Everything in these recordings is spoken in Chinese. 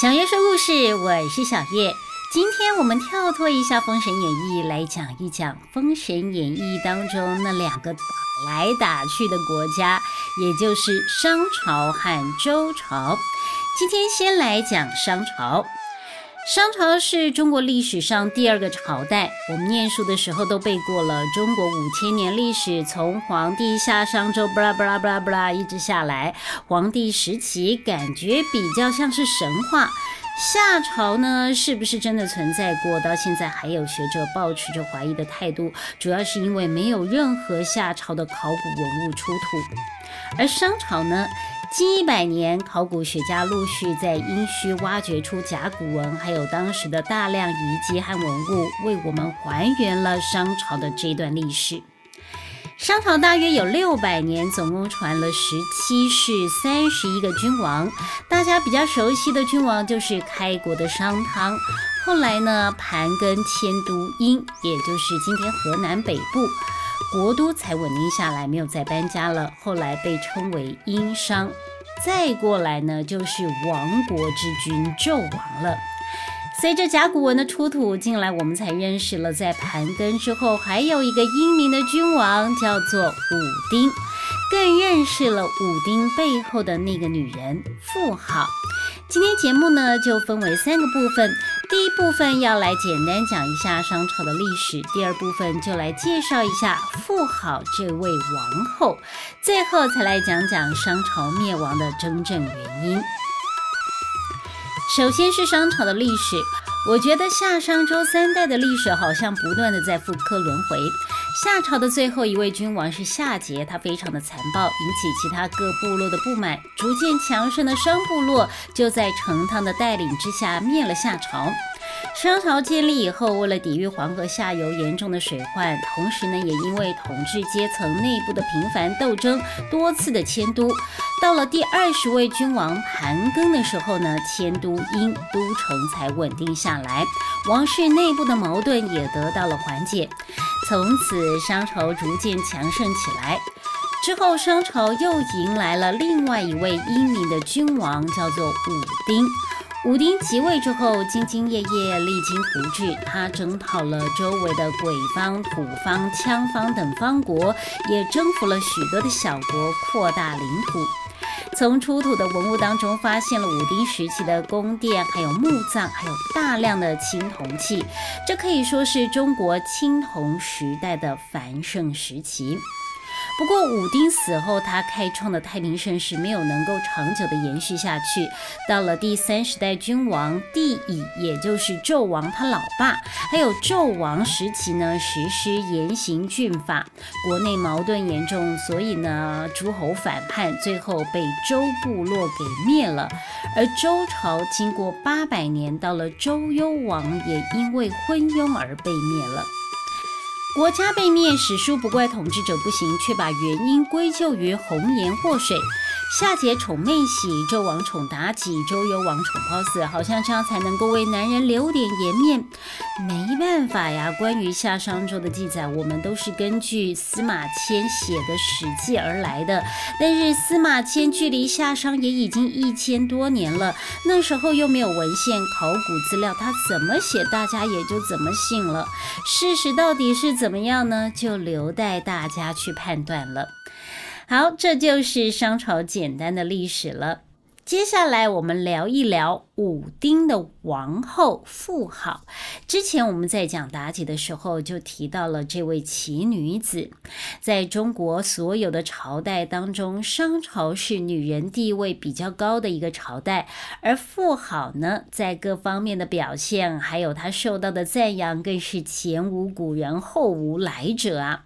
小月说故事，我是小叶。今天我们跳脱一下《封神演义》，来讲一讲《封神演义》当中那两个打来打去的国家，也就是商朝和周朝。今天先来讲商朝。商朝是中国历史上第二个朝代，我们念书的时候都背过了。中国五千年历史，从黄帝夏商周，布拉布拉布拉布拉，一直下来，黄帝时期感觉比较像是神话。夏朝呢，是不是真的存在过？到现在还有学者保持着怀疑的态度，主要是因为没有任何夏朝的考古文物出土。而商朝呢？近一百年，考古学家陆续在殷墟挖掘出甲骨文，还有当时的大量遗迹和文物，为我们还原了商朝的这段历史。商朝大约有六百年，总共传了十七世，三十一个君王。大家比较熟悉的君王就是开国的商汤，后来呢，盘庚迁都殷，也就是今天河南北部。国都才稳定下来，没有再搬家了。后来被称为殷商，再过来呢就是亡国之君纣王了。随着甲骨文的出土进来，我们才认识了在盘庚之后还有一个英明的君王，叫做武丁，更认识了武丁背后的那个女人妇好。今天节目呢就分为三个部分。第一部分要来简单讲一下商朝的历史，第二部分就来介绍一下妇好这位王后，最后才来讲讲商朝灭亡的真正原因。首先是商朝的历史，我觉得夏商周三代的历史好像不断的在复刻轮回。夏朝的最后一位君王是夏桀，他非常的残暴，引起其他各部落的不满。逐渐强盛的商部落就在成汤的带领之下灭了夏朝。商朝建立以后，为了抵御黄河下游严重的水患，同时呢，也因为统治阶层内部的频繁斗争，多次的迁都。到了第二十位君王盘庚的时候呢，迁都殷都城才稳定下来，王室内部的矛盾也得到了缓解。从此，商朝逐渐强盛起来。之后，商朝又迎来了另外一位英明的君王，叫做武丁。武丁即位之后，兢兢业业，励精图治。他征讨了周围的鬼方、土方、羌方等方国，也征服了许多的小国，扩大领土。从出土的文物当中，发现了武丁时期的宫殿，还有墓葬，还有大量的青铜器。这可以说是中国青铜时代的繁盛时期。不过，武丁死后，他开创的太平盛世没有能够长久的延续下去。到了第三十代君王帝乙，也就是纣王他老爸，还有纣王时期呢，实施严刑峻法，国内矛盾严重，所以呢，诸侯反叛，最后被周部落给灭了。而周朝经过八百年，到了周幽王，也因为昏庸而被灭了。国家被灭，史书不怪统治者不行，却把原因归咎于红颜祸水。夏桀宠妹喜，纣王宠妲己，周幽王宠褒姒，好像这样才能够为男人留点颜面。没办法呀，关于夏商周的记载，我们都是根据司马迁写的《史记》而来的。但是司马迁距离夏商也已经一千多年了，那时候又没有文献考古资料，他怎么写，大家也就怎么信了。事实到底是怎么样呢？就留待大家去判断了。好，这就是商朝简单的历史了。接下来我们聊一聊武丁的王后妇好。之前我们在讲妲己的时候就提到了这位奇女子。在中国所有的朝代当中，商朝是女人地位比较高的一个朝代，而妇好呢，在各方面的表现，还有她受到的赞扬，更是前无古人后无来者啊。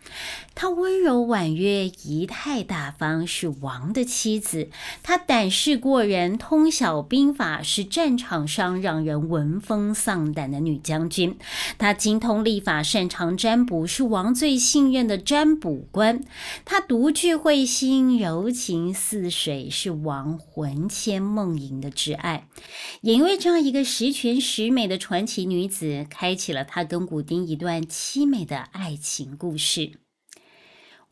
她温柔婉约，仪态大方，是王的妻子。她胆识过人，人通晓兵法，是战场上让人闻风丧胆的女将军。她精通历法，擅长占卜，是王最信任的占卜官。她独具慧心，柔情似水，是王魂牵梦萦的挚爱。也因为这样一个十全十美的传奇女子，开启了她跟古丁一段凄美的爱情故事。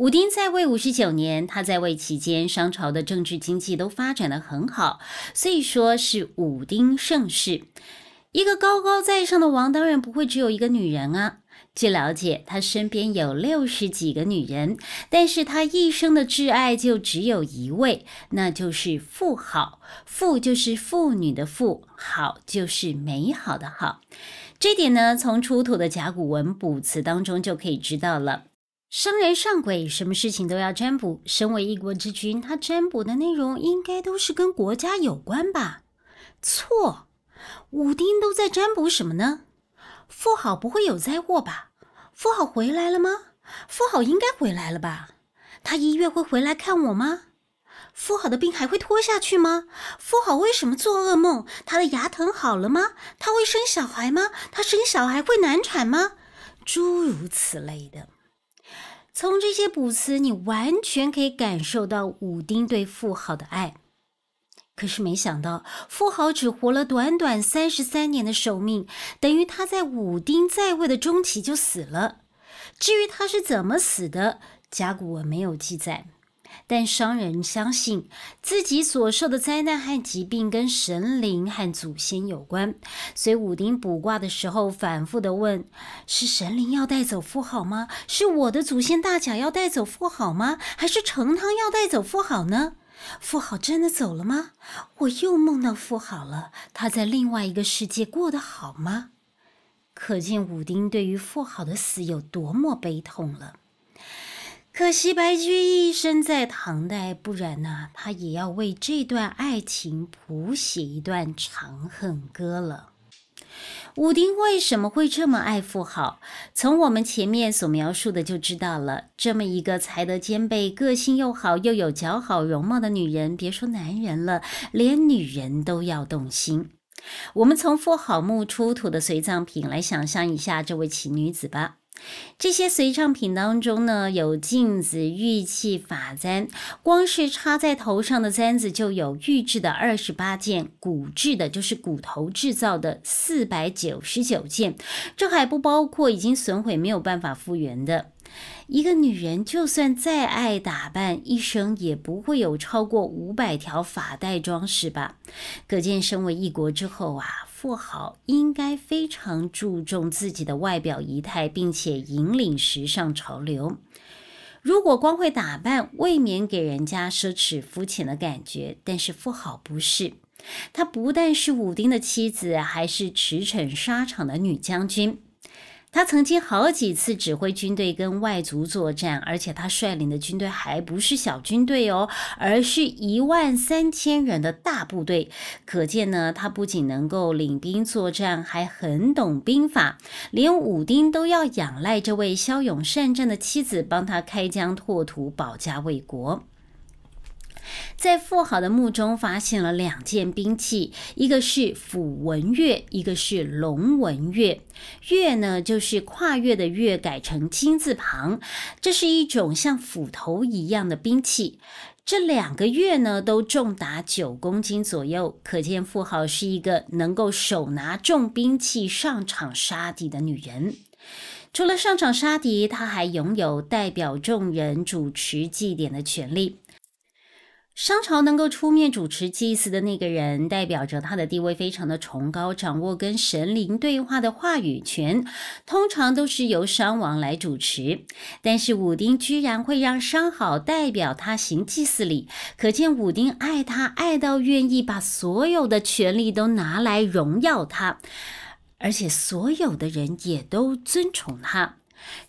武丁在位五十九年，他在位期间，商朝的政治经济都发展的很好，所以说是武丁盛世。一个高高在上的王，当然不会只有一个女人啊。据了解，他身边有六十几个女人，但是他一生的挚爱就只有一位，那就是妇好。妇就是妇女的妇，好就是美好的好。这点呢，从出土的甲骨文卜辞当中就可以知道了。商人上鬼，什么事情都要占卜。身为一国之君，他占卜的内容应该都是跟国家有关吧？错，武丁都在占卜什么呢？富好不会有灾祸吧？富好回来了吗？富好应该回来了吧？他一月会回来看我吗？富好的病还会拖下去吗？富好为什么做噩梦？他的牙疼好了吗？他会生小孩吗？他生小孩会难产吗？诸如此类的。从这些卜辞，你完全可以感受到武丁对富豪的爱。可是没想到，富豪只活了短短三十三年的寿命，等于他在武丁在位的中期就死了。至于他是怎么死的，甲骨文没有记载。但商人相信自己所受的灾难和疾病跟神灵和祖先有关，所以武丁卜卦的时候反复的问：是神灵要带走富好吗？是我的祖先大甲要带走富好吗？还是成汤要带走富好呢？富好真的走了吗？我又梦到富好了，他在另外一个世界过得好吗？可见武丁对于富好的死有多么悲痛了。可惜白居易生在唐代，不然呢，他也要为这段爱情谱写一段长恨歌了。武丁为什么会这么爱富豪？从我们前面所描述的就知道了。这么一个才德兼备、个性又好、又有姣好容貌的女人，别说男人了，连女人都要动心。我们从富好墓出土的随葬品来想象一下这位奇女子吧。这些随葬品当中呢，有镜子、玉器、发簪，光是插在头上的簪子就有玉制的二十八件，骨制的就是骨头制造的四百九十九件，这还不包括已经损毁没有办法复原的。一个女人就算再爱打扮，一生也不会有超过五百条发带装饰吧？可见身为一国之后啊，富豪应该非常注重自己的外表仪态，并且引领时尚潮流。如果光会打扮，未免给人家奢侈肤浅的感觉。但是富豪不是，她不但是武丁的妻子，还是驰骋沙场的女将军。他曾经好几次指挥军队跟外族作战，而且他率领的军队还不是小军队哦，而是一万三千人的大部队。可见呢，他不仅能够领兵作战，还很懂兵法，连武丁都要仰赖这位骁勇善战的妻子帮他开疆拓土、保家卫国。在富豪的墓中发现了两件兵器，一个是斧文钺，一个是龙文钺。钺呢，就是跨越的越，改成金字旁，这是一种像斧头一样的兵器。这两个月呢，都重达九公斤左右，可见富豪是一个能够手拿重兵器上场杀敌的女人。除了上场杀敌，她还拥有代表众人主持祭典的权利。商朝能够出面主持祭祀的那个人，代表着他的地位非常的崇高，掌握跟神灵对话的话语权，通常都是由商王来主持。但是武丁居然会让商好代表他行祭祀礼，可见武丁爱他爱到愿意把所有的权利都拿来荣耀他，而且所有的人也都尊崇他。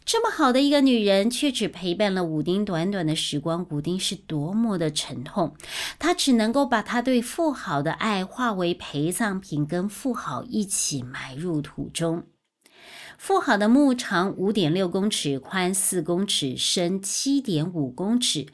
这么好的一个女人，却只陪伴了武丁短短的时光，武丁是多么的沉痛。他只能够把他对富豪的爱化为陪葬品，跟富豪一起埋入土中。富好的墓长五点六公尺，宽四公尺，深七点五公尺。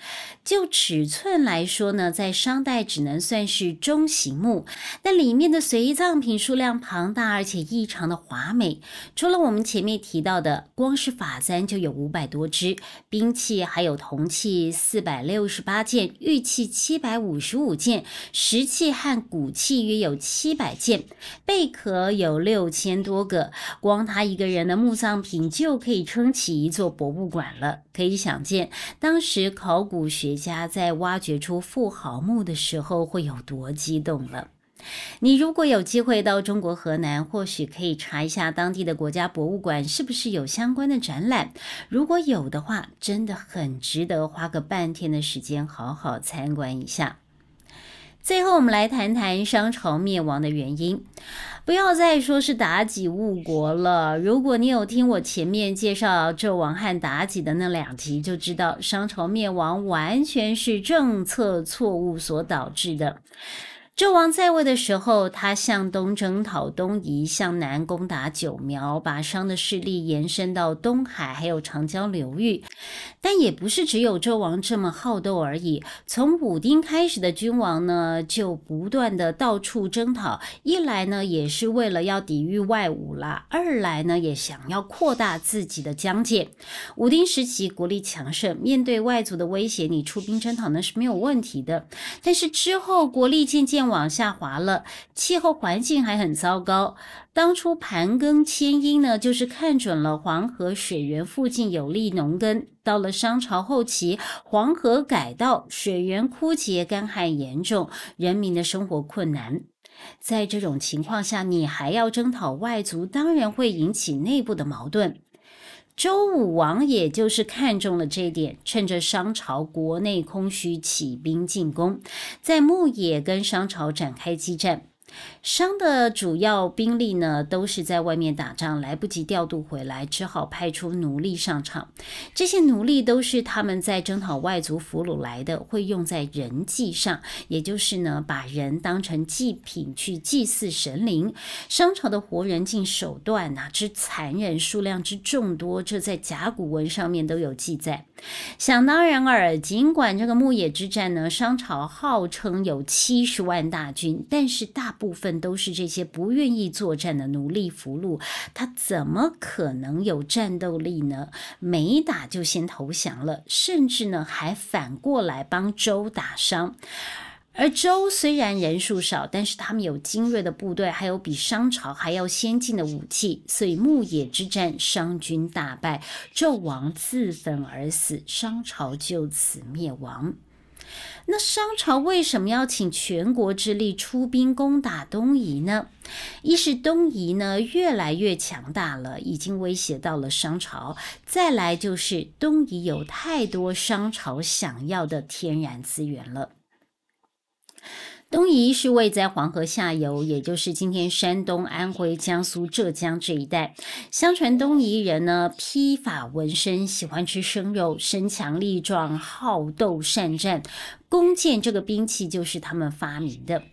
就尺寸来说呢，在商代只能算是中型墓。但里面的随葬品数量庞大，而且异常的华美。除了我们前面提到的，光是法簪就有五百多只，兵器还有铜器四百六十八件，玉器七百五十五件，石器和骨器约有七百件，贝壳有六千多个。光他一个人。人的墓葬品就可以撑起一座博物馆了。可以想见，当时考古学家在挖掘出富豪墓的时候会有多激动了。你如果有机会到中国河南，或许可以查一下当地的国家博物馆是不是有相关的展览。如果有的话，真的很值得花个半天的时间好好参观一下。最后，我们来谈谈商朝灭亡的原因。不要再说是妲己误国了。如果你有听我前面介绍纣王和妲己的那两集，就知道商朝灭亡完全是政策错误所导致的。纣王在位的时候，他向东征讨东夷，向南攻打九苗，把商的势力延伸到东海，还有长江流域。但也不是只有纣王这么好斗而已。从武丁开始的君王呢，就不断的到处征讨，一来呢也是为了要抵御外侮啦，二来呢也想要扩大自己的疆界。武丁时期国力强盛，面对外族的威胁，你出兵征讨那是没有问题的。但是之后国力渐渐往下滑了，气候环境还很糟糕。当初盘庚迁殷呢，就是看准了黄河水源附近有利农耕。到了商朝后期，黄河改道，水源枯竭，干旱严重，人民的生活困难。在这种情况下，你还要征讨外族，当然会引起内部的矛盾。周武王也就是看中了这点，趁着商朝国内空虚，起兵进攻，在牧野跟商朝展开激战。商的主要兵力呢，都是在外面打仗，来不及调度回来，只好派出奴隶上场。这些奴隶都是他们在征讨外族俘虏来的，会用在人祭上，也就是呢，把人当成祭品去祭祀神灵。商朝的活人尽手段哪之残忍，数量之众多，这在甲骨文上面都有记载。想当然尔，尽管这个牧野之战呢，商朝号称有七十万大军，但是大部部分都是这些不愿意作战的奴隶俘虏，他怎么可能有战斗力呢？没打就先投降了，甚至呢还反过来帮周打伤。而周虽然人数少，但是他们有精锐的部队，还有比商朝还要先进的武器，所以牧野之战，商军大败，纣王自焚而死，商朝就此灭亡。那商朝为什么要请全国之力出兵攻打东夷呢？一是东夷呢越来越强大了，已经威胁到了商朝；再来就是东夷有太多商朝想要的天然资源了。东夷是位在黄河下游，也就是今天山东、安徽、江苏、浙江这一带。相传东夷人呢，披发纹身，喜欢吃生肉，身强力壮，好斗善战。弓箭这个兵器就是他们发明的。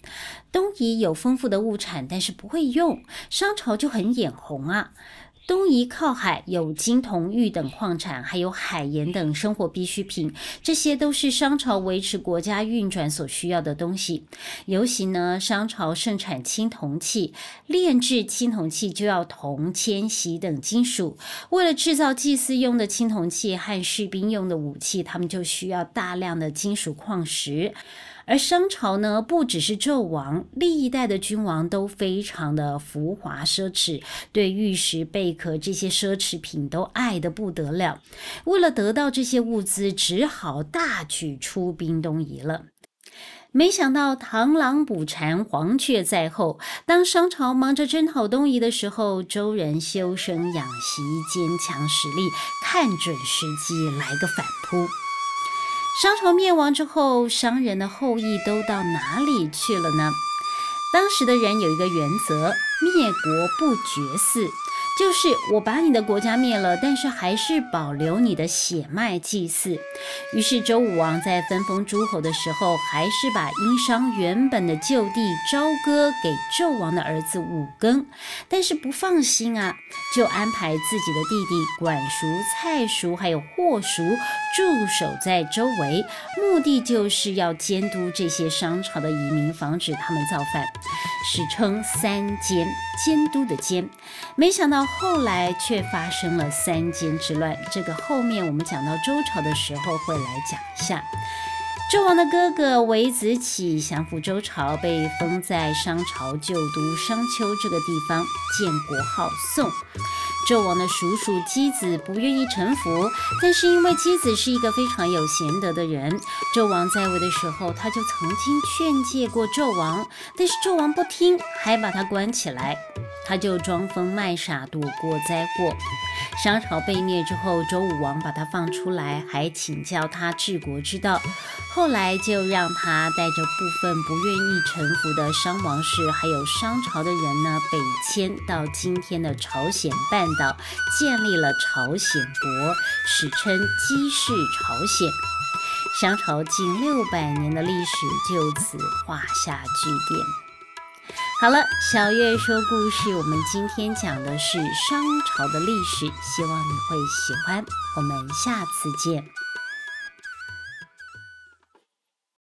东夷有丰富的物产，但是不会用，商朝就很眼红啊。东夷靠海，有金、铜、玉等矿产，还有海盐等生活必需品，这些都是商朝维持国家运转所需要的东西。尤其呢，商朝盛产青铜器，炼制青铜器就要铜、铅、锡等金属。为了制造祭祀用的青铜器和士兵用的武器，他们就需要大量的金属矿石。而商朝呢，不只是纣王，历代的君王都非常的浮华奢侈，对玉石、贝壳这些奢侈品都爱得不得了。为了得到这些物资，只好大举出兵东夷了。没想到螳螂捕蝉，黄雀在后。当商朝忙着征讨东夷的时候，周人修身养息，坚强实力，看准时机来个反扑。商朝灭亡之后，商人的后裔都到哪里去了呢？当时的人有一个原则：灭国不绝嗣。就是我把你的国家灭了，但是还是保留你的血脉祭祀。于是周武王在分封诸侯的时候，还是把殷商原本的旧地朝歌给纣王的儿子武庚。但是不放心啊，就安排自己的弟弟管叔、蔡叔还有霍叔驻守在周围，目的就是要监督这些商朝的移民，防止他们造反，史称三监，监督的监。没想到后来却发生了三监之乱，这个后面我们讲到周朝的时候会来讲一下。纣王的哥哥韦子启降服周朝，被封在商朝旧都商丘这个地方，建国号宋。纣王的叔叔箕子不愿意臣服，但是因为箕子是一个非常有贤德的人，纣王在位的时候，他就曾经劝诫过纣王，但是纣王不听，还把他关起来，他就装疯卖傻，躲过灾祸。商朝被灭之后，周武王把他放出来，还请教他治国之道。后来就让他带着部分不愿意臣服的商王室，还有商朝的人呢，北迁到今天的朝鲜半岛，建立了朝鲜国，史称姬氏朝鲜。商朝近六百年的历史就此画下句点。好了，小月说故事，我们今天讲的是商朝的历史，希望你会喜欢。我们下次见。